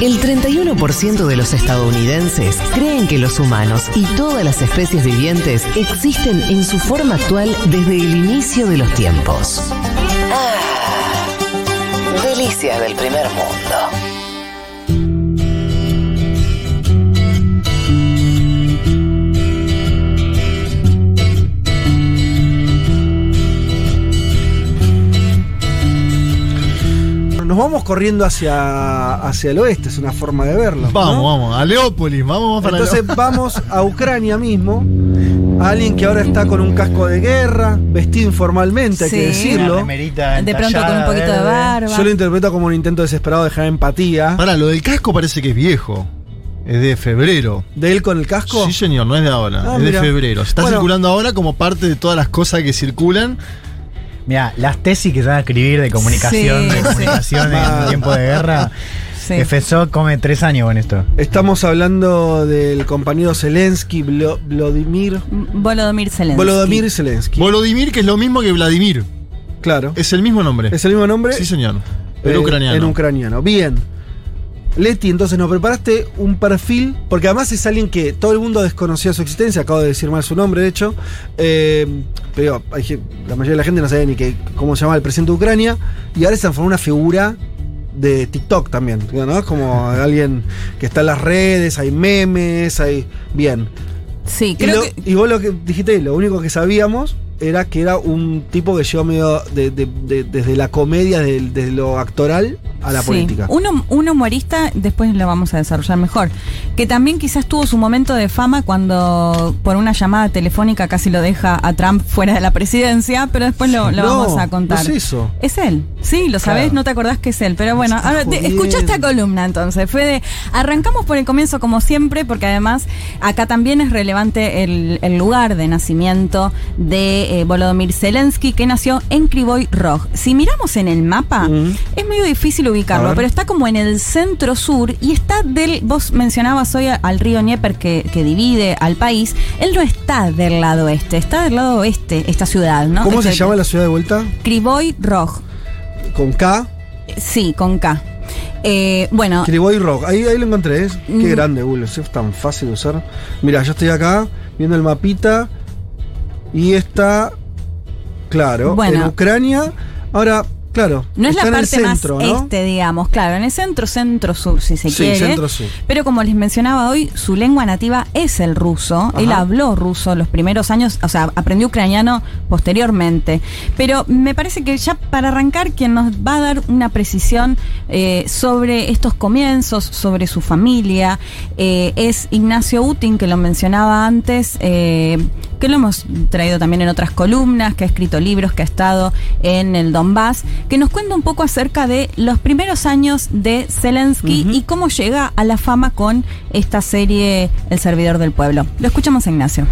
El 31% de los estadounidenses creen que los humanos y todas las especies vivientes existen en su forma actual desde el inicio de los tiempos. Ah, delicias del primer mundo. Nos vamos corriendo hacia, hacia el oeste, es una forma de verlo. ¿no? Vamos, vamos, a Leópolis, vamos para Entonces vamos a Ucrania mismo. A alguien que ahora está con un casco de guerra, vestido informalmente, hay que decirlo. De pronto con un poquito de barba. Yo lo interpreto como un intento desesperado de dejar empatía. Para, lo del casco parece que es viejo. Es de febrero. ¿De él con el casco? Sí, señor, no es de ahora. Ah, es mira. de febrero. Se está Bueno. circulando ahora como parte de todas las cosas que circulan. Mira, las tesis que se van a escribir de comunicación, Sí, de comunicación en tiempo de guerra. Sí. FSO come tres años con esto. Estamos hablando del compañero Zelensky, Vladimir. Volodymyr Zelensky. Volodymyr Zelensky. Volodymyr, que es lo mismo que Vladimir. claro. Es el mismo nombre. Es el mismo nombre. Sí, señor. eh, Pero ucraniano. En ucraniano. Bien. Leti, entonces nos preparaste un perfil, porque además es alguien que todo el mundo desconocía su existencia, acabo de decir mal su nombre, de hecho, eh, pero hay la mayoría de la gente no sabía ni que, cómo se llamaba el presidente de Ucrania, y ahora se transformó en una figura de TikTok también, ¿no? Es como alguien que está en las redes, hay memes, hay... Bien. Sí, Y, creo lo- que. y vos lo que dijiste, lo único que sabíamos era que era un tipo que llegó medio de- de- de- desde la comedia, desde lo actoral a la Sí. política. Un, un humorista, después lo vamos a desarrollar mejor, que también quizás tuvo su momento de fama cuando por una llamada telefónica casi lo deja a Trump fuera de la presidencia, pero después lo, lo No, vamos a contar. no es eso. Es él, sí, lo sabés, Claro. no te acordás que es él, pero bueno, ahora te- escucha esta columna entonces, Fede. Arrancamos por el comienzo como siempre, porque además acá también es relevante el, el lugar de nacimiento de eh, Volodymyr Zelensky, que nació en Krivoy Rog. Si miramos en el mapa, Mm. es medio difícil ubicarlo, pero está como en el centro sur y está del. Vos mencionabas hoy al río Dnieper que, que divide al país. Él no está del lado este, está del lado oeste, esta ciudad, ¿no? ¿Cómo se Este- llama la ciudad de vuelta? Krivoy Rog. Con K. Sí, con K. Eh, bueno, Krivoy Rock. Ahí, ahí lo encontré. ¿eh? Qué Mm. grande, Google. Es tan fácil de usar. Mira, yo estoy acá viendo el mapita. Y está. Claro, Bueno. en Ucrania. Ahora, claro. no es la parte centro, más ¿no? este, digamos, claro, en el centro, centro-sur, si se Sí, quiere. centro-sur. Pero como les mencionaba hoy, su lengua nativa es el ruso. Ajá. Él habló ruso los primeros años, o sea, aprendió ucraniano posteriormente. Pero me parece que ya para arrancar, quien nos va a dar una precisión eh, sobre estos comienzos, sobre su familia, eh, es Ignacio Utin, que lo mencionaba antes, eh, que lo hemos traído también en otras columnas, que ha escrito libros, que ha estado en el Donbass, que nos cuenta un poco acerca de los primeros años de Zelensky y cómo llega a la fama con esta serie El servidor del pueblo. Lo escuchamos a Ignacio.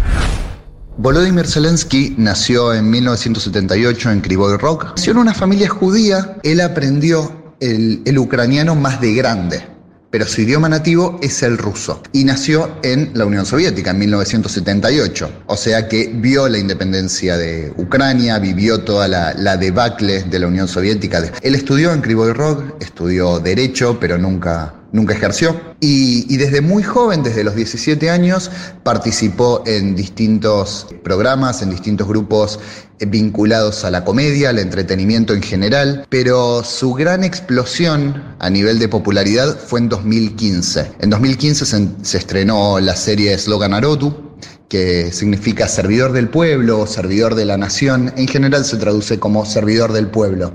Volodymyr Zelensky nació en 1978 en Krivoy Rog. Nació en una familia judía. Él aprendió el, el ucraniano más de grande, pero su idioma nativo es el ruso. Y nació en la Unión Soviética en 1978. O sea que vio la independencia de Ucrania, vivió toda la, la debacle de la Unión Soviética. Él estudió en Krivoy Rog, estudió Derecho, pero nunca nunca ejerció. Y, desde muy joven, desde los 17 años, participó en distintos programas, en distintos grupos eh, vinculados a la comedia, al entretenimiento en general, pero su gran explosión a nivel de popularidad fue en 2015. En 2015 se, estrenó la serie Slogan Arotu, que significa servidor del pueblo servidor de la nación. En general se traduce como servidor del pueblo.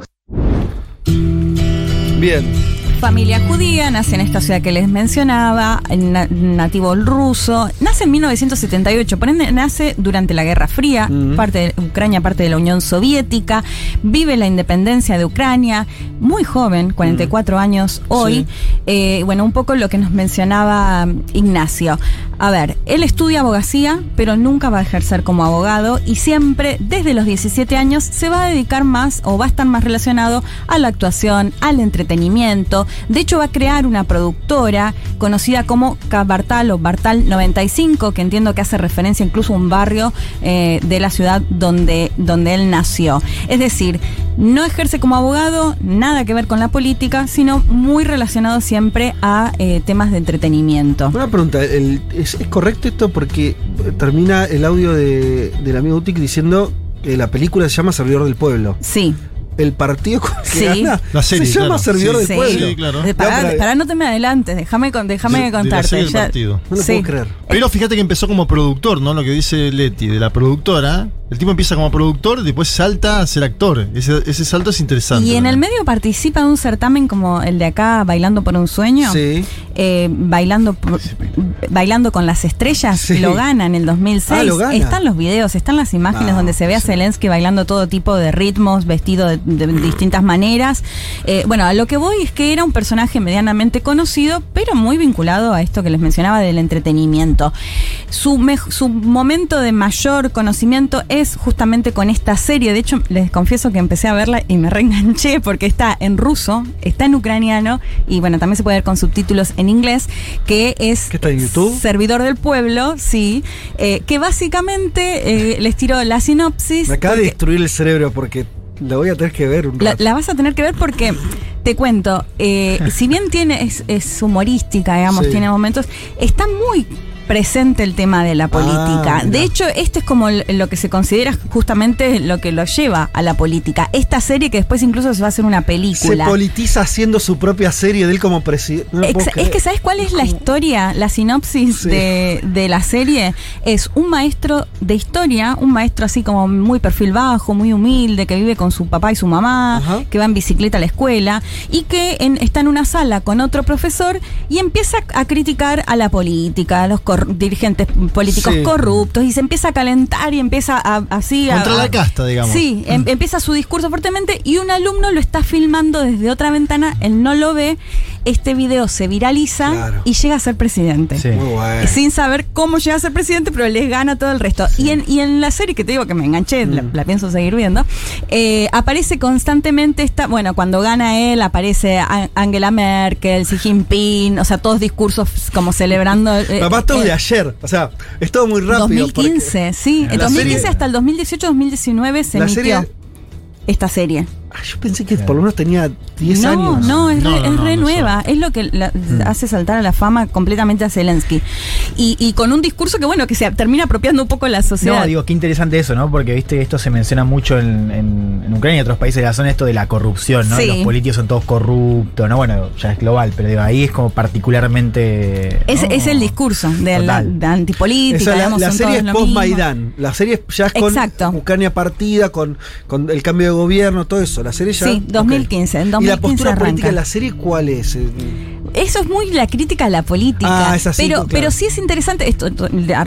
Bien. Familia judía, nace en esta ciudad que les mencionaba, na- nativo ruso, nace en 1978, por ende nace durante la Guerra Fría, parte de Ucrania, parte de la Unión Soviética, vive la independencia de Ucrania, muy joven, 44 años hoy. Sí. Eh, bueno, un poco lo que nos mencionaba Ignacio. A ver, él estudia abogacía, pero nunca va a ejercer como abogado y siempre, desde los 17 años, se va a dedicar más o va a estar más relacionado a la actuación, al entretenimiento. De hecho, va a crear una productora conocida como Bartal o Bartal 95, que entiendo que hace referencia incluso a un barrio eh, de la ciudad donde, donde él nació. Es decir, No ejerce como abogado, nada que ver con la política, sino muy relacionado siempre a eh, temas de entretenimiento. Una pregunta, el- ¿es, es correcto esto? Porque termina el audio de, del amigo Utic diciendo que la película se llama Servidor del Pueblo. Sí. El partido con el que Sí. gana La serie, se llama claro. Servidor Sí. del Sí. Pueblo. Sí, claro. De- Pará, No, pero- pará, no te me adelantes, déjame, con- déjame De- de la contarte. serie del ya- partido. No lo Sí. puedo creer. Pero fíjate que empezó como productor, ¿no? Lo que dice Leti, de la productora. El tipo empieza como productor, después salta a ser actor. Ese, ese salto es interesante. Y en el medio participa de un certamen como el de acá, Bailando por un sueño. Sí. Eh, bailando por- bailando con las estrellas Sí. lo gana en el 2006 Ah, lo gana. están los videos están las imágenes Ah, donde se ve a sí. Zelensky bailando todo tipo de ritmos vestido de, de distintas maneras Eh, bueno a lo que voy es que era un personaje medianamente conocido pero muy vinculado a esto que les mencionaba del entretenimiento su, su momento de mayor conocimiento es justamente con esta serie de hecho les confieso que empecé a verla y me reenganché porque está en ruso está en ucraniano y bueno también se puede ver con subtítulos en inglés que es ¿Qué está en YouTube? Servidor del Pueblo, sí, eh, que básicamente eh, les tiro la sinopsis. Me acaba de porque destruir el cerebro porque la voy a tener que ver un la, rato. la vas a tener que ver porque, te cuento, eh, si bien tiene es, es humorística, digamos, Sí. tiene momentos, está muy presente el tema de la política. Ah, de mira. hecho, este es como lo que se considera justamente lo que lo lleva a la política. Esta serie que después incluso se va a hacer una Se película. politiza haciendo su propia serie de él como presidente. No es que ¿sabes cuál es la historia? La sinopsis Sí. de, de la serie es un maestro de historia, un maestro así como muy perfil bajo, muy humilde, que vive con su papá y su mamá, Ajá. que va en bicicleta a la escuela y que en- está en una sala con otro profesor y empieza a criticar a la política, a los cor- dirigentes políticos Sí. corruptos y se empieza a calentar y empieza a, así a- Contra a- la casta, digamos. Sí, em- empieza su discurso fuertemente y un alumno lo está filmando desde otra ventana, él no lo ve, este video se viraliza Claro. y llega a ser presidente. Sí. Muy bueno. Sin saber cómo llega a ser presidente, pero les gana todo el resto. Y, en, y en la serie que te digo que me enganché, la, Mm. la pienso seguir viendo, eh, aparece constantemente esta, bueno, cuando gana él aparece Angela Merkel, Xi Jinping, o sea, todos discursos como celebrando. eh, Papá, todo eh, de ayer. O sea, es todo muy rápido. 2015, sí. En La 2015 serie- hasta el 2018-2019 se La emitió serie- esta serie. Ah, yo pensé que por lo menos tenía 10 no, años. no, es No, re, no, es no, re no nueva. Es lo que la- hace saltar a la fama completamente a Zelensky. Y, y con un discurso que, bueno, que se termina apropiando un poco la sociedad. No, digo, qué interesante eso, ¿no? Porque viste que esto se menciona mucho en, en- en Ucrania y otros países de la zona, esto de la corrupción, ¿no? Sí. Los políticos son todos corruptos, ¿no? Bueno, ya es global, pero digo, ahí es como particularmente. es, ¿no? es el discurso de la de antipolítica. La, digamos, la serie es post-Maidán. La serie ya es con Exacto. Ucrania partida, con, con el cambio de gobierno, todo eso. La serie ya. Sí, 2015, en ok. ¿Y la 2015 postura arranca. política de la serie cuál es? Eso es muy la crítica a la política. Ah, es así, pero, claro. pero sí es interesante, esto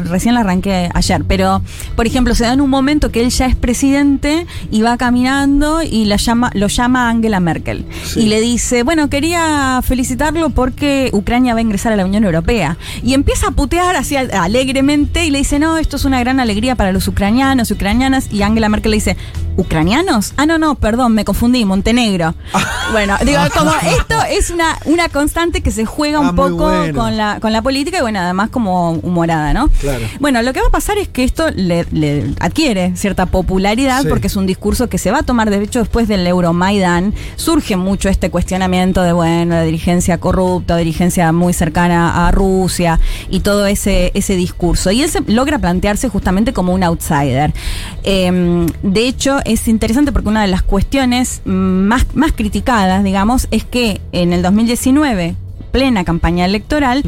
recién la arranqué ayer, pero por ejemplo, se da en un momento que él ya es presidente y va caminando y la llama, lo llama Angela Merkel. Sí. Y le dice, bueno, quería felicitarlo porque Ucrania va a ingresar a la Unión Europea. Y empieza a putear así al- alegremente y le dice, no, esto es una gran alegría para los ucranianos y ucranianas. Y Angela Merkel le dice, ¿ucranianos? Ah, no, no, perdón, me confundí, Montenegro. bueno, digo, como esto es una, una constante que se juega un Ah, muy poco bueno. con, la, con la política y bueno, además como humorada, ¿no? Claro. Bueno, lo que va a pasar es que esto le, le adquiere cierta popularidad Sí. porque es un discurso que se va a tomar, de hecho, después del Euromaidan, surge mucho este cuestionamiento de, bueno, la dirigencia corrupta, dirigencia muy cercana a Rusia y todo ese, ese discurso. Y él se logra plantearse justamente como un outsider. Eh, de hecho, es interesante porque una de las cuestiones más, más criticadas, digamos, es que en el 2019, plena campaña electoral,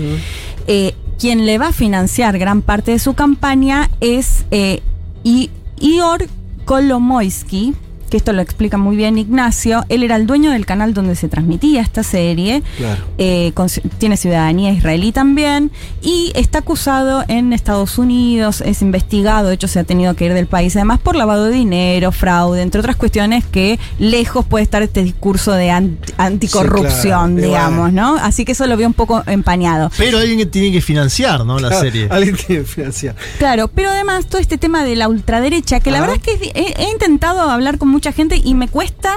eh, quien le va a financiar gran parte de su campaña es eh, I- Ior Kolomoisky, que esto lo explica muy bien Ignacio. Él era el dueño del canal donde se transmitía esta serie. Claro. Eh, con- tiene ciudadanía israelí también y está acusado en Estados Unidos, es investigado, de hecho se ha tenido que ir del país además por lavado de dinero, fraude, entre otras cuestiones que lejos puede estar este discurso de anti- anticorrupción, Sí, claro. Y digamos. ¿no? Así que eso lo veo un poco empañado. Pero alguien que tiene que financiar, ¿no? La serie. Alguien tiene que financiar. Claro, pero además todo este tema de la ultraderecha, que la verdad es que he, he intentado hablar con mucha gente y me cuesta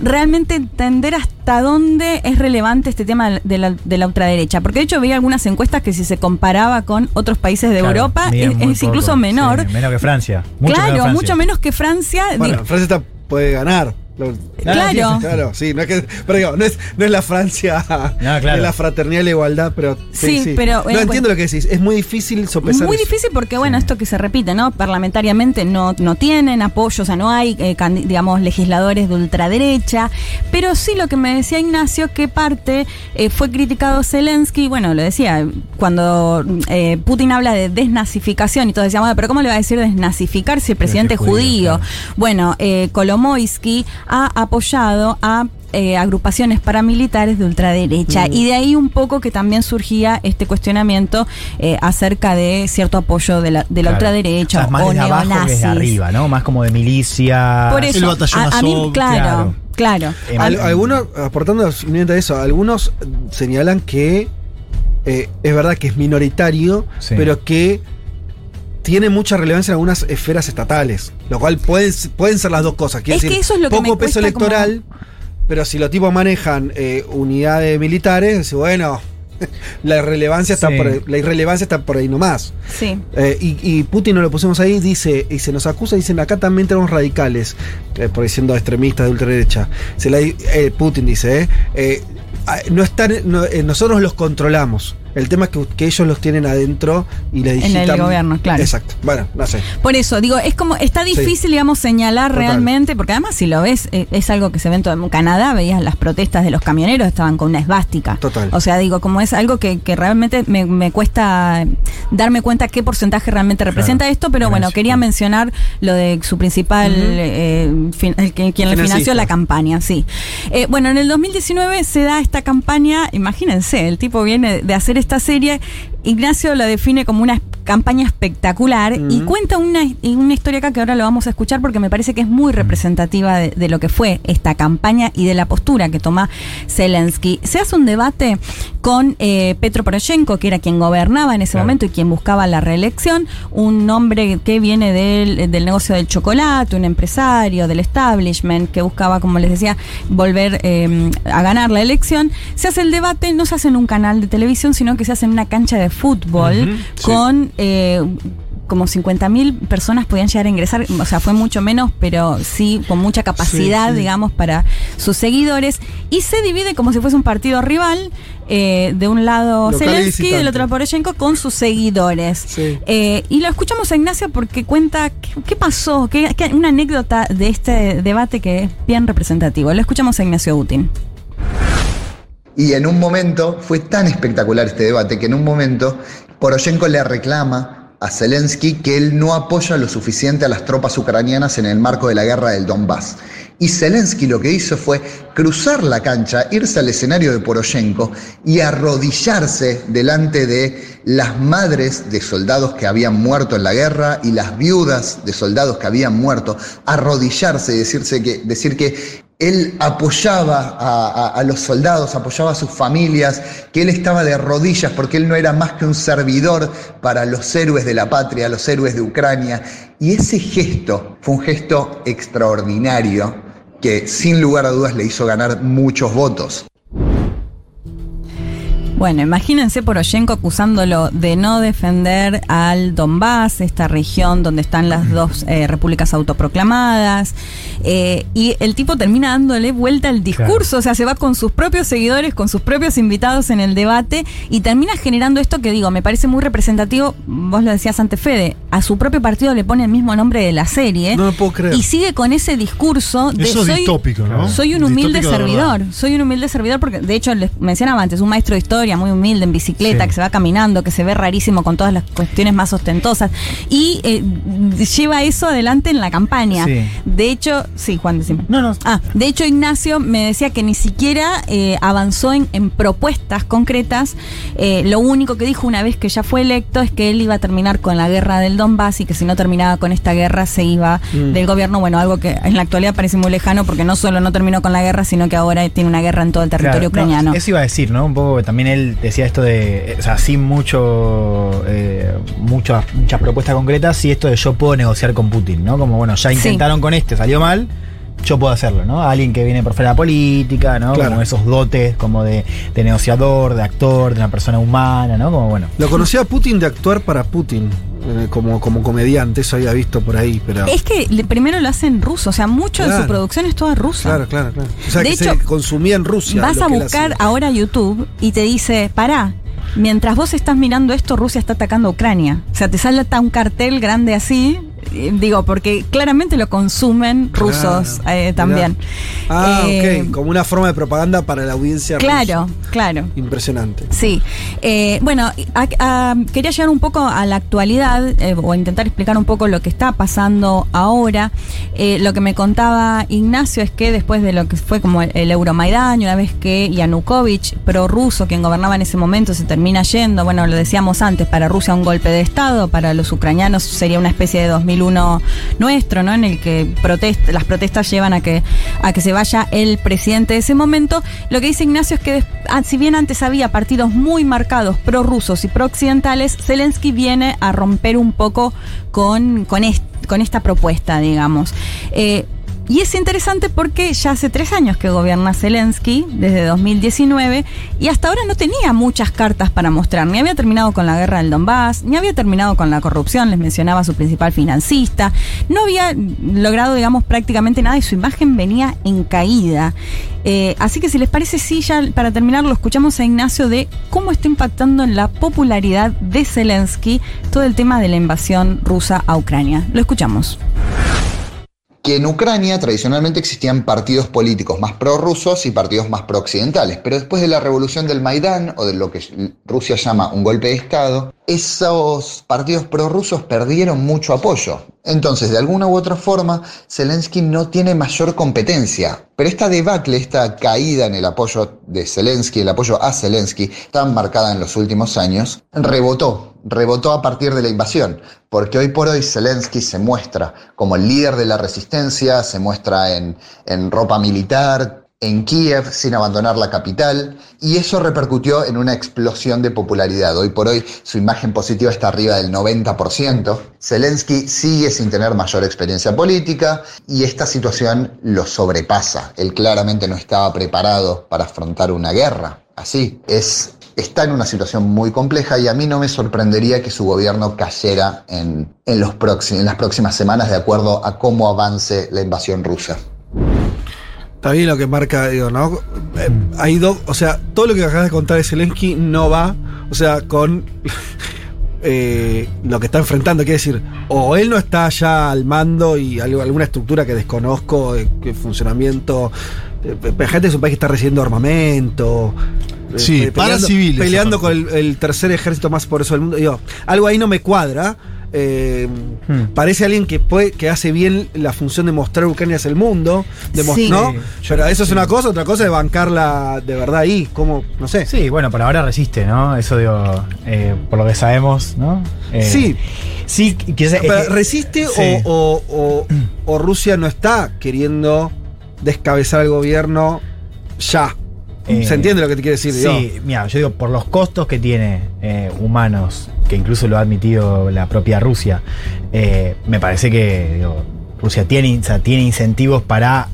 realmente entender hasta dónde es relevante este tema de la, de la ultraderecha. Porque de hecho veía algunas encuestas que si se comparaba con otros países de Claro, Europa es, incluso poco. menor. Sí, menos que Francia. Mucho claro, menos que Francia. mucho menos que Francia. Bueno, Francia está- puede ganar. Claro. Claro, sí, no es que, pero digo, no es, no es la Francia No, claro. de la fraternidad y la igualdad, pero sí, Sí, sí. pero, no eh, entiendo lo que decís, es muy difícil sopesar Muy eso. difícil porque, bueno, esto que se repite, ¿no? Parlamentariamente no, no tienen apoyo, o sea, no hay, eh, digamos, legisladores de ultraderecha. Pero sí lo que me decía Ignacio, que parte eh, fue criticado Zelensky, bueno, lo decía, cuando eh, Putin habla de desnazificación y todos decíamos, "Bueno, pero ¿cómo le va a decir desnazificar si el presidente es judío, judío? claro. Bueno, eh, Kolomoisky ha apoyado a eh, agrupaciones paramilitares de ultraderecha Mm. y de ahí un poco que también surgía este cuestionamiento eh, acerca de cierto apoyo de la, de la Claro. ultraderecha O sea, más o desde abajo que desde arriba, ¿no? Más como de milicia. Por eso, El batallón a, a mí, claro, claro. claro. Eh, Al- Al- algunos, aportando a eso, algunos señalan que eh, es verdad que es minoritario, Sí. pero que tiene mucha relevancia en algunas esferas estatales, lo cual pueden, pueden ser las dos cosas. Quiere Es que decir, eso es lo que poco me peso como- electoral, pero si los tipos manejan eh, unidades militares, bueno, la relevancia está Sí. por ahí- la irrelevancia está por ahí nomás. Sí. Eh, y, y Putin no lo pusimos ahí, dice, y se nos acusa, dicen, acá también tenemos radicales, eh, por diciendo extremistas de ultraderecha. Se la, eh, Putin dice, eh, no están, no, eh, nosotros los controlamos. El tema es que, que ellos los tienen adentro y les En el digitan. gobierno, claro. Exacto. Bueno, no sé. Por eso, digo, es como, está difícil, digamos, señalar Total. realmente, porque además si lo ves, eh, es algo que se ve en todo en Canadá, veías las protestas de los camioneros, estaban con una esvástica. Total. O sea, digo, como es algo que, que realmente me, me cuesta darme cuenta qué porcentaje realmente representa esto, pero bueno, quería mencionar lo de su principal, eh, fin- el que- quien le financió la campaña, sí. Eh, bueno, en el 2019 se da esta campaña, imagínense, el tipo viene de hacer esta serie, Ignacio la define como una campaña espectacular y cuenta una, una historia acá que ahora lo vamos a escuchar porque me parece que es muy representativa de, de lo que fue esta campaña y de la postura que toma Zelensky. Se hace un debate con eh, Petro Poroshenko, que era quien gobernaba en ese Claro. momento y quien buscaba la reelección, un hombre que viene del, del negocio del chocolate, un empresario del establishment que buscaba, como les decía, volver eh, a ganar la elección. Se hace el debate, no se hace en un canal de televisión, sino que se hace en una cancha de fútbol con... eh, como 50.000 personas podían llegar a ingresar, o sea, fue mucho menos, pero sí con mucha capacidad, Sí, sí. digamos, para sus seguidores. Y se divide como si fuese un partido rival, eh, de un lado Local y Zelensky, del otro Poroshenko, con sus seguidores. Sí. Eh, y lo escuchamos a Ignacio porque cuenta qué, qué pasó, qué, qué- una anécdota de este debate que es bien representativo. Lo escuchamos a Ignacio Utin. Y en un momento, fue tan espectacular este debate que en un momento Poroshenko le reclama a Zelensky que él no apoya lo suficiente a las tropas ucranianas en el marco de la guerra del Donbass. Y Zelensky lo que hizo fue cruzar la cancha, irse al escenario de Poroshenko y arrodillarse delante de las madres de soldados que habían muerto en la guerra y las viudas de soldados que habían muerto, arrodillarse y decirse que, decir que él apoyaba a, los soldados, apoyaba a sus familias, que él estaba de rodillas porque él no era más que un servidor para los héroes de la patria, los héroes de Ucrania. Y ese gesto fue un gesto extraordinario que sin lugar a dudas le hizo ganar muchos votos. Bueno, imagínense Poroshenko acusándolo de no defender al Donbass, esta región donde están las dos eh, repúblicas autoproclamadas, eh, y el tipo termina dándole vuelta al discurso, o sea, se va con sus propios seguidores, con sus propios invitados en el debate, y termina generando esto que digo, me parece muy representativo, vos lo decías antes, Fede, a su propio partido le pone el mismo nombre de la serie, No lo puedo creer. y sigue con ese discurso de Eso es soy, distópico, ¿no? soy un humilde servidor. Soy un humilde servidor porque, de hecho, les mencionaba antes, un maestro de historia muy humilde en bicicleta, Sí. que se va caminando, que se ve rarísimo con todas las cuestiones más ostentosas. Y eh, lleva eso adelante en la campaña. Sí. De hecho, sí, Juan, decime. No, no. Ah, de hecho Ignacio me decía que ni siquiera eh, avanzó en, en propuestas concretas. Eh, lo único que dijo una vez que ya fue electo es que él iba a terminar con la guerra del Donbass y que si no terminaba con esta guerra se iba Mm. del gobierno. Bueno, algo que en la actualidad parece muy lejano porque no solo no terminó con la guerra, sino que ahora tiene una guerra en todo el territorio Claro, no, ucraniano. eso iba a decir, ¿no? Un poco que también él decía esto de, o sea, sin mucho, eh, muchas, muchas propuestas concretas, sí esto de yo puedo negociar con Putin, ¿no? Como, bueno, ya Sí. intentaron con este, salió mal, yo puedo hacerlo, ¿no? Alguien que viene por fuera de la política, ¿no? Claro. Como esos dotes como de, de negociador, de actor, de una persona humana, ¿no? Como bueno. Lo conocía Putin de actuar para Putin, eh, como, como comediante, eso había visto por ahí, pero... Es que le- primero lo hacen ruso, o sea, mucho de su producción es toda rusa. Claro, claro, claro. O sea, De que hecho, se consumía en Rusia. Vas lo a buscar ahora YouTube y te dice, pará, mientras vos estás mirando esto, Rusia está atacando a Ucrania. O sea, te salta un cartel grande así, digo, porque claramente lo consumen rusos Claro, eh, mirá. también. Ah, Eh, ok, como una forma de propaganda para la audiencia Claro, rusa. claro. Impresionante. Sí. Eh, bueno, a- a- quería llegar un poco a la actualidad eh, o intentar explicar un poco lo que está pasando ahora. Lo que me contaba Ignacio es que después de lo que fue como el, el Euromaidán, una vez que Yanukovych, prorruso, quien gobernaba en ese momento, se termina yendo, bueno, lo decíamos antes, para Rusia un golpe de Estado, para los ucranianos sería una especie de 2001 nuestro, ¿no? En el que protest- las protestas llevan a que, a que se vaya el presidente de ese momento. Lo que dice Ignacio es que ah, si bien antes había partidos muy marcados prorrusos y prooccidentales, Zelensky viene a romper un poco con, con, con esta propuesta, digamos. Eh, y es interesante porque ya hace tres años que gobierna Zelensky, desde 2019, y hasta ahora no tenía muchas cartas para mostrar. Ni había terminado con la guerra del Donbass, ni había terminado con la corrupción, les mencionaba su principal financista. No había logrado, digamos, prácticamente nada y su imagen venía en caída. Eh, así que si les parece, sí, ya para terminar lo escuchamos a Ignacio de cómo está impactando en la popularidad de Zelensky todo el tema de la invasión rusa a Ucrania. Lo escuchamos. Que en Ucrania tradicionalmente existían partidos políticos más prorrusos y partidos más prooccidentales, pero después de la revolución del Maidán o de lo que Rusia llama un golpe de Estado, esos partidos prorrusos perdieron mucho apoyo. Entonces, de alguna u otra forma, Zelensky no tiene mayor competencia, pero esta debacle, esta caída en el apoyo de Zelensky, el apoyo a Zelensky, tan marcada en los últimos años, rebotó, rebotó a partir de la invasión, porque hoy por hoy Zelensky se muestra como el líder de la resistencia, se muestra en, en ropa militar, en Kiev sin abandonar la capital y eso repercutió en una explosión de popularidad. Hoy por hoy su imagen positiva está arriba del 90%. Zelensky sigue sin tener mayor experiencia política y esta situación lo sobrepasa. Él claramente no estaba preparado para afrontar una guerra. Así es. Está en una situación muy compleja y a mí no me sorprendería que su gobierno cayera en, en los en las próximas semanas de acuerdo a cómo avance la invasión rusa. Está bien lo que marca, digo, ¿no? Eh, hay dos, o sea, todo lo que acabas de contar de Zelensky no va, o sea, con eh, lo que está enfrentando. Quiere decir, o él no está ya al mando y algo, alguna estructura que desconozco, de, de funcionamiento. Eh, gente es un país que está recibiendo armamento. eh, Sí, para civiles, Peleando con el, el tercer ejército más poderoso del mundo. Digo, algo ahí no me cuadra. Eh, Hmm. Parece alguien que puede, que hace bien la función de mostrar Ucrania hacia el mundo, de Sí. ¿no? Sí, Pero eso es una cosa, otra cosa es bancarla de verdad ahí, como, no sé. Sí, bueno, por ahora resiste, ¿no? Eso digo, eh, por lo que sabemos, ¿no? Eh, Sí. Sí, quizás. ¿Resiste sí. o, o- o- o Rusia no está queriendo descabezar el gobierno ya? Eh, ¿Se entiende lo que te quiere decir? Sí, mira, yo digo, por los costos que tiene eh, humanos, que incluso lo ha admitido la propia Rusia, eh, me parece que digo, Rusia tiene, o sea, tiene incentivos para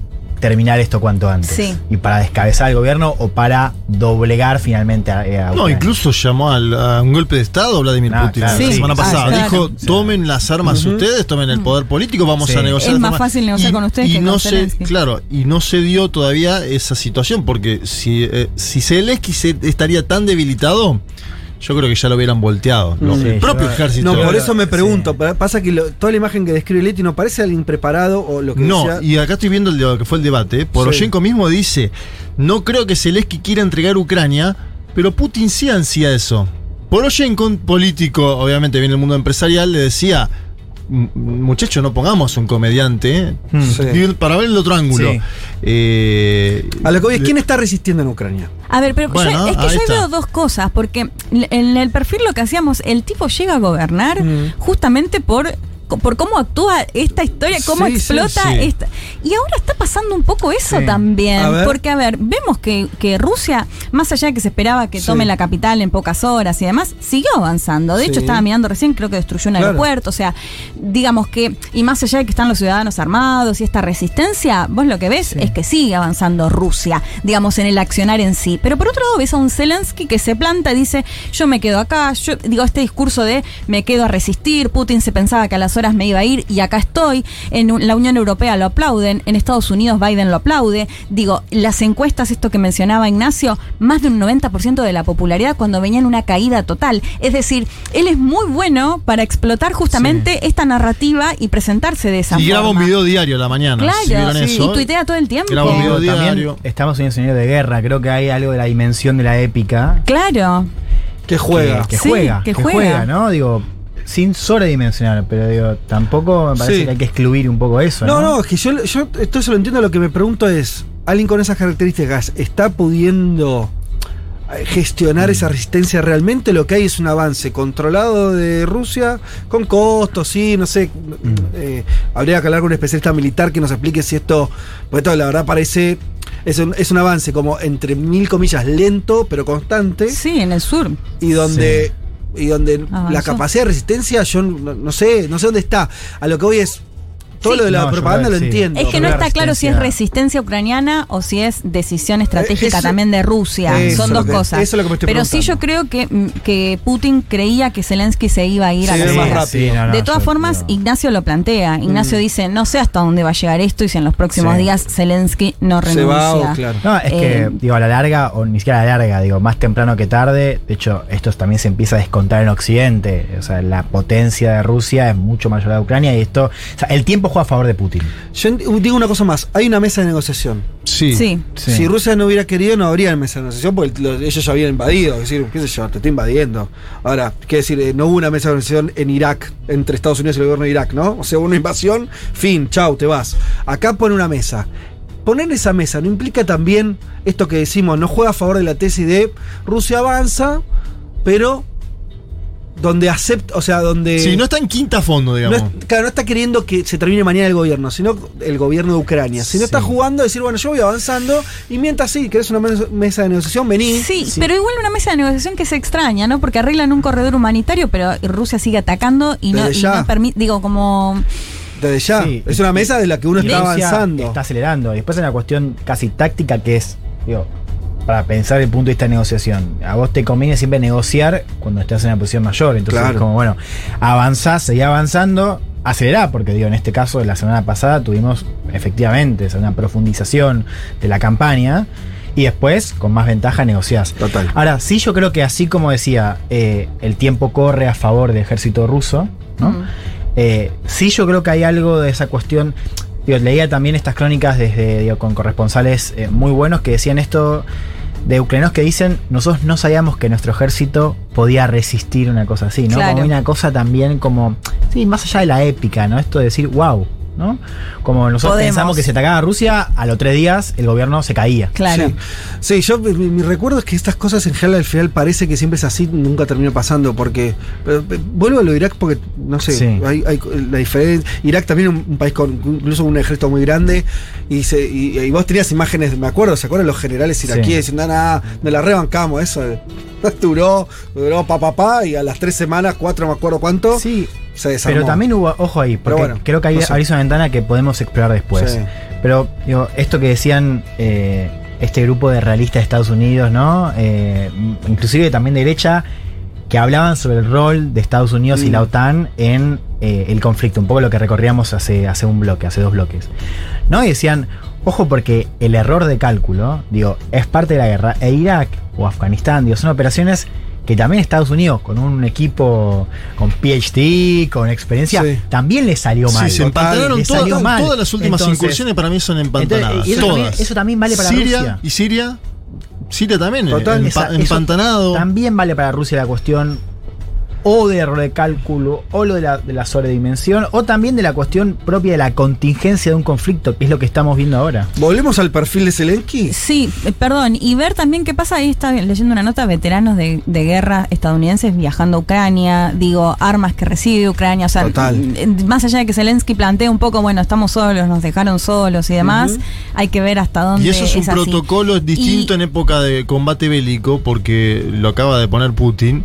terminar esto cuanto antes. Sí. Y para descabezar el gobierno o para doblegar finalmente a, a No, incluso llamó al- a un golpe de Estado Vladimir Ah, Putin claro, la semana Ah, pasada. claro. Dijo, tomen las armas ustedes, tomen el poder político, vamos Sí. a negociar. Es más forma-". fácil negociar con ustedes y que no con se. Claro, y no se dio todavía esa situación, porque si, eh, si Zelensky se- estaría tan debilitado, yo creo que ya lo hubieran volteado. ¿no? Sí, el propio yo- ejército. no, por eso me pregunto. pa- Pasa que lo- toda la imagen que describe Leti no parece alguien preparado o lo que No, decía- y acá estoy viendo lo que fue el debate. ¿eh? Poroshenko mismo dice: No creo que Zelensky quiera entregar Ucrania, pero Putin sí ansía eso. Poroshenko, un político, obviamente viene del mundo empresarial, le decía: "M- Muchacho, no pongamos un comediante ¿eh? Mm. Sí. Y para ver el otro ángulo. Sí. Eh, A lo que voy es, ¿quién está resistiendo en Ucrania? A ver, pero Bueno, yo- es que yo está. veo dos cosas, porque en el perfil lo que hacíamos, el tipo llega a gobernar Mm. justamente por por cómo actúa esta historia, cómo Sí, explota sí. esta. Y ahora está pasando un poco eso también. A. Porque, a ver, vemos que, que Rusia, más allá de que se esperaba que tome la capital en pocas horas y demás, siguió avanzando. De hecho, estaba mirando recién, creo que destruyó un Claro. aeropuerto. O sea, digamos que, y más allá de que están los ciudadanos armados y esta resistencia, vos lo que ves es que sigue avanzando Rusia, digamos, en el accionar en sí. Pero por otro lado, ves a un Zelensky que se planta y dice: Yo me quedo acá. Yo digo, este discurso de me quedo a resistir. Putin se pensaba que a las horas me iba a ir y acá estoy. En la Unión Europea lo aplauden. En Estados Unidos Biden lo aplaude. Digo, las encuestas, esto que mencionaba Ignacio, más de un 90% de la popularidad cuando venía en una caída total. Es decir, él es muy bueno para explotar justamente esta narrativa y presentarse de esa Y forma. graba un video diario a la mañana. Claro, si sí, eso. y tuitea todo el tiempo. Graba un video Pero también diario. estamos en un escenario de guerra. Creo que hay algo de la dimensión de la épica Claro. Que juega. que, que Sí, juega, que que, juega. juega. ¿no? Digo, sin sobredimensionar, pero digo, tampoco me parece Sí. que hay que excluir un poco eso. No, No, no, es que yo, yo esto se lo entiendo. Lo que me pregunto es: ¿alguien con esas características está pudiendo eh, gestionar esa resistencia realmente? Lo que hay es un avance controlado de Rusia, con costos, sí, no sé. eh, habría que hablar con un especialista militar que nos explique si esto. Porque esto, la verdad, parece. Es un, es un avance como entre mil comillas lento, pero constante. Sí, en el sur. y donde y donde la capacidad de resistencia yo no, no sé no sé dónde está. A lo que voy es todo Sí. lo de la No, propaganda lo entiendo Es que no está la claro si es resistencia- ucraniana o si es decisión estratégica Eh, eso- también de Rusia. eso Son dos que- cosas. eso es lo que me estoy Pero sí yo creo que, mm, que Putin creía que Zelensky se iba a ir Se a las más horas. rápido. no, no, de todas yo formas, Ignacio lo plantea. Ignacio Mm. dice, no sé hasta dónde va a llegar esto y si en los próximos Sí. días Zelensky no se renuncia. va o claro No, es Eh, que, digo, a la larga, o ni siquiera a la larga, digo, más temprano que tarde, de hecho, esto también se empieza a descontar en Occidente, o sea, la potencia de Rusia es mucho mayor a la de Ucrania y esto, o sea, el tiempo juega a favor de Putin. yo digo una cosa más hay una mesa de negociación Sí. Sí. Sí. si Rusia no hubiera querido no habría mesa de negociación porque lo- ellos ya habían invadido es decir qué sé yo te estoy invadiendo ahora qué decir eh, no hubo una mesa de negociación en Irak entre Estados Unidos y el gobierno de Irak no o sea hubo una invasión fin chau te vas acá pone una mesa Poner esa mesa no implica también esto que decimos, no juega a favor de la tesis de Rusia avanza, pero donde acepta, o sea, donde... Sí, no está en quinta fondo, no digamos. es- claro, no está queriendo que se termine mañana el gobierno, sino el gobierno de Ucrania. Sino Sí. está jugando a decir, bueno, yo voy avanzando y mientras sí, querés una mes- mesa de negociación, vení. Sí, pero igual una mesa de negociación que se extraña, ¿no? Porque arreglan un corredor humanitario, pero Rusia sigue atacando y no, y no permite, digo, como... Desde ya. Sí. es una mesa de la que uno está avanzando. Está acelerando. Y después hay una cuestión casi táctica que es, digo, para pensar el punto de vista de negociación. A vos te conviene siempre negociar cuando estás en una posición mayor. Entonces Claro. es como, bueno, avanzás, seguí avanzando, acelerá, porque digo, en este caso de la semana pasada tuvimos efectivamente una profundización de la campaña. Y después, con más ventaja, negociás. Total. Ahora, sí, yo creo que así como decía, eh, el tiempo corre a favor del ejército ruso, ¿no? Mm. Eh, sí, yo creo que hay algo de esa cuestión. Digo, leía también estas crónicas desde, digo, con corresponsales eh, muy buenos que decían esto de ucranianos que dicen, nosotros no sabíamos que nuestro ejército podía resistir una cosa así, ¿no? Claro. Como una cosa también como, sí, más allá de la épica, ¿no? Esto de decir, wow, ¿no? Como nosotros Podemos. pensamos que se atacaba a Rusia, a los tres días el gobierno se caía. Claro. Sí, Sí, yo mi, mi recuerdo es que estas cosas en general al final parece que siempre es así, nunca termina pasando, porque pero, pero, vuelvo a lo de Irak porque no sé, Sí. hay, hay la diferencia. Irak también es un, un país con incluso un ejército muy grande y, se, y, y vos tenías imágenes, me acuerdo, ¿se acuerdan los generales iraquíes Sí. diciendo, nada, nos la rebancamos, eso duró, duró pa pa pa y a las tres semanas, cuatro, me acuerdo cuánto, Sí, se desarmó. pero también hubo, ojo ahí, porque bueno, creo que hay, no hay una ventana que podemos explorar después. Sí. Pero digo, esto que decían eh, este grupo de realistas de Estados Unidos, ¿no? Eh, inclusive también de derecha, que hablaban sobre el rol de Estados Unidos y Mm. la OTAN en eh, el conflicto, un poco lo que recorríamos hace, hace un bloque, hace dos bloques. ¿No? Y decían, ojo porque el error de cálculo, digo, es parte de la guerra, e Irak o Afganistán, digo, son operaciones que también Estados Unidos, con un equipo con PhD, con experiencia, Sí. también le salió mal. Sí, se empantanaron todas, salió mal. todas las últimas Entonces, incursiones para mí son empantanadas. entonces, y eso todas. también- eso también vale para Siria Rusia. y Siria. Siria también, Total. empa- Esa- eso empantanado. También vale para Rusia la cuestión. O de error de cálculo, o lo de la, de la sobredimensión, o también de la cuestión propia de la contingencia de un conflicto, que es lo que estamos viendo ahora. ¿Volvemos al perfil de Zelensky? Sí, eh, perdón, y ver también qué pasa, ahí está leyendo una nota, veteranos de, de guerra estadounidenses viajando a Ucrania, digo, armas que recibe Ucrania, o sea, Total. mm, más allá de que Zelensky plantea un poco, bueno, estamos solos, nos dejaron solos y demás, hay que ver hasta dónde Y eso es un así. protocolo distinto Y- en época de combate bélico, porque lo acaba de poner Putin.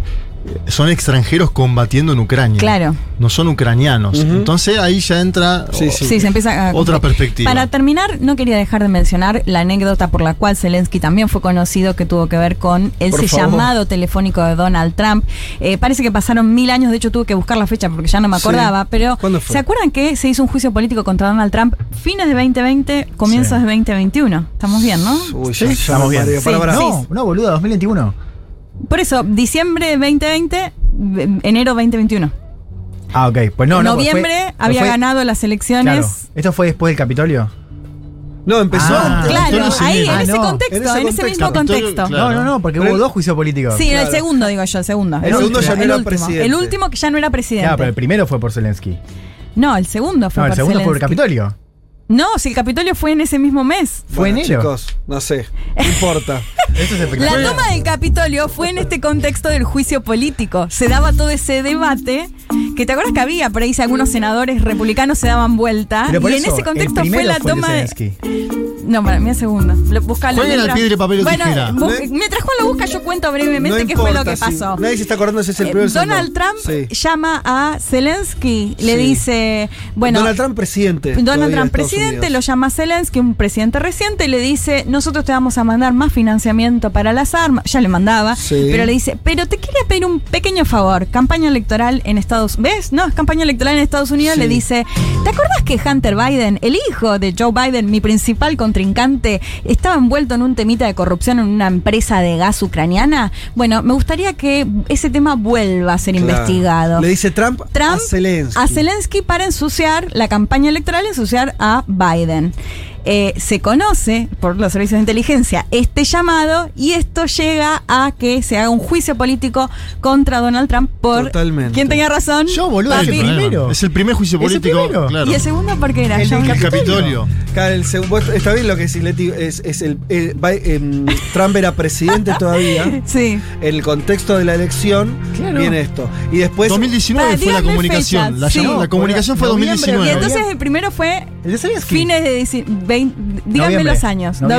Son extranjeros combatiendo en Ucrania. Claro. No son ucranianos. Entonces ahí ya entra Sí, sí. Sí, se empieza a otra perspectiva. Para terminar, no quería dejar de mencionar la anécdota por la cual Zelensky también fue conocido, que tuvo que ver con ese llamado telefónico de Donald Trump. Eh, parece que pasaron mil años, de hecho tuve que buscar la fecha porque ya no me Sí. acordaba, pero ¿Cuándo fue? ¿se acuerdan que se hizo un juicio político contra Donald Trump fines de 2020, comienzos Sí. de 2021? Estamos bien, ¿no? Uy, Sí, ya, ya estamos bien. No, no, boludo, 2021. Por eso, diciembre de 2020, eh, enero 2021. Ah, ok. Pues no, en no. pues fue- noviembre pues había fue- ganado las elecciones. Claro. ¿Esto fue después del Capitolio? No, empezó Ah, antes. Claro, ahí, Civil. en Ah, ese no. contexto, En en ese mismo contexto. claro. No, no, no, porque Pero- hubo dos juicios políticos. Sí, Claro. el segundo, digo yo, el segundo. El segundo ya no era último. presidente. El último que ya no era presidente. Claro, pero el primero fue por Zelensky. No, el segundo fue No, el por segundo fue por el. Capitolio. No, si el Capitolio fue en ese mismo mes. Fue Bueno, enero. Chicos, no sé. No importa. Eso es La toma del Capitolio fue en este contexto del juicio político. Se daba todo ese debate que te acuerdas que había por ahí si algunos senadores republicanos se daban vuelta Pero por y en ese contexto fue la fue el de toma de. No, para mí es segundo. Lo- Búscalo. Jueguen al mientras- piedra, papel o bueno, tijera. No- mientras Juan lo busca, yo cuento brevemente no qué fue lo que sí. pasó. Nadie se está acordando si es el Eh, primero segundo. Donald Trump Sí. llama a Zelensky, le Sí. dice, bueno, Donald Trump presidente. Donald Trump presidente Unidos. lo llama a Zelensky, un presidente reciente, y le dice, nosotros te vamos a mandar más financiamiento para las armas, ya le mandaba, Sí. pero le dice, pero te quería pedir un pequeño favor, campaña electoral en Estados ¿ves? No, es campaña electoral en Estados Unidos, Sí. le dice, ¿te acuerdas que Hunter Biden, el hijo de Joe Biden, mi principal contrincante, estaba envuelto en un temita de corrupción en una empresa de gas ucraniana? Bueno, me gustaría que ese tema vuelva a ser Claro. investigado. Le dice Trump, Trump a Zelensky. a Zelensky para ensuciar la campaña electoral, ensuciar a Biden. Eh, se conoce por los servicios de inteligencia este llamado y esto llega a que se haga un juicio político contra Donald Trump por Totalmente. quién tenía razón. Yo, boludo, ¿Cuál es el primero. Es el primer juicio ¿Es el político. Claro. Y el segundo porque era El El Capitolio. Claro, el seg- vos- está bien lo que decís, Leti. Es, es el, em, Trump era presidente todavía. Sí. El contexto de la elección Claro. viene esto. Y después. 2019 Pa, fue la comunicación. fechas, La, sí. llamó- la comunicación fue Noviembre, 2019. Y entonces el primero fue El de Zelensky. fines de vein- díganme Noviembre. los años. Noviembre.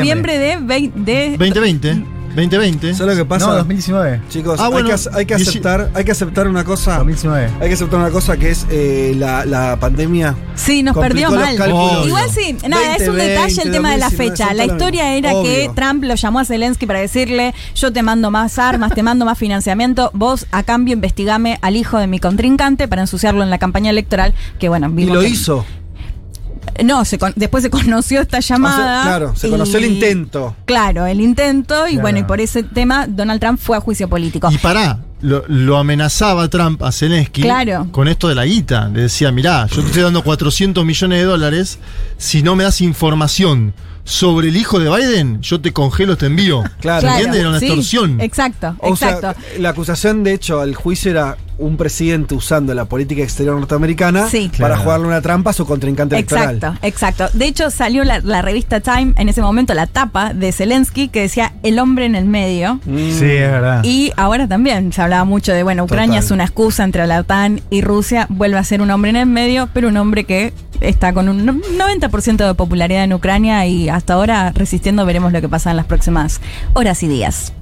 Noviembre, de, de 2020. 2020. ¿Sabes lo que pasa? No, 2019. Chicos, Ah, bueno, hay, que, hay que dieci- aceptar, hay que aceptar una cosa. 2019. Hay que aceptar una cosa que es eh, la, la pandemia. Sí, nos perdió mal. Igual sí, nada, es un 2020, detalle el tema de la 2019, fecha. La historia era obvio. que Trump lo llamó a Zelensky para decirle, yo te mando más armas, te mando más financiamiento, vos a cambio investigame al hijo de mi contrincante para ensuciarlo en la campaña electoral, que bueno, Y vimos lo que- hizo. No, se con- después se conoció esta llamada. O sea, claro, se y- conoció el intento. Claro, el intento, y Claro. bueno, y por ese tema Donald Trump fue a juicio político. Y pará, lo, lo amenazaba Trump a Zelensky Claro. con esto de la guita. Le decía, mirá, yo te estoy dando 400 millones de dólares. Si no me das información sobre el hijo de Biden, yo te congelo, te envío. Claro. ¿Entiendes? Era una sí, extorsión. Exacto, O exacto. sea, la acusación, de hecho, al juicio era un presidente usando la política exterior norteamericana Sí. para Claro. jugarle una trampa a su contrincante electoral. Exacto, exacto. De hecho, salió la, la revista Time en ese momento, la tapa de Zelensky, que decía el hombre en el medio. Mm. Sí, es verdad. Y ahora también se hablaba mucho de, bueno, Ucrania Total. es una excusa entre la OTAN y Rusia, vuelve a ser un hombre en el medio, pero un hombre que está con un 90% de popularidad en Ucrania y hasta ahora resistiendo, veremos lo que pasa en las próximas horas y días.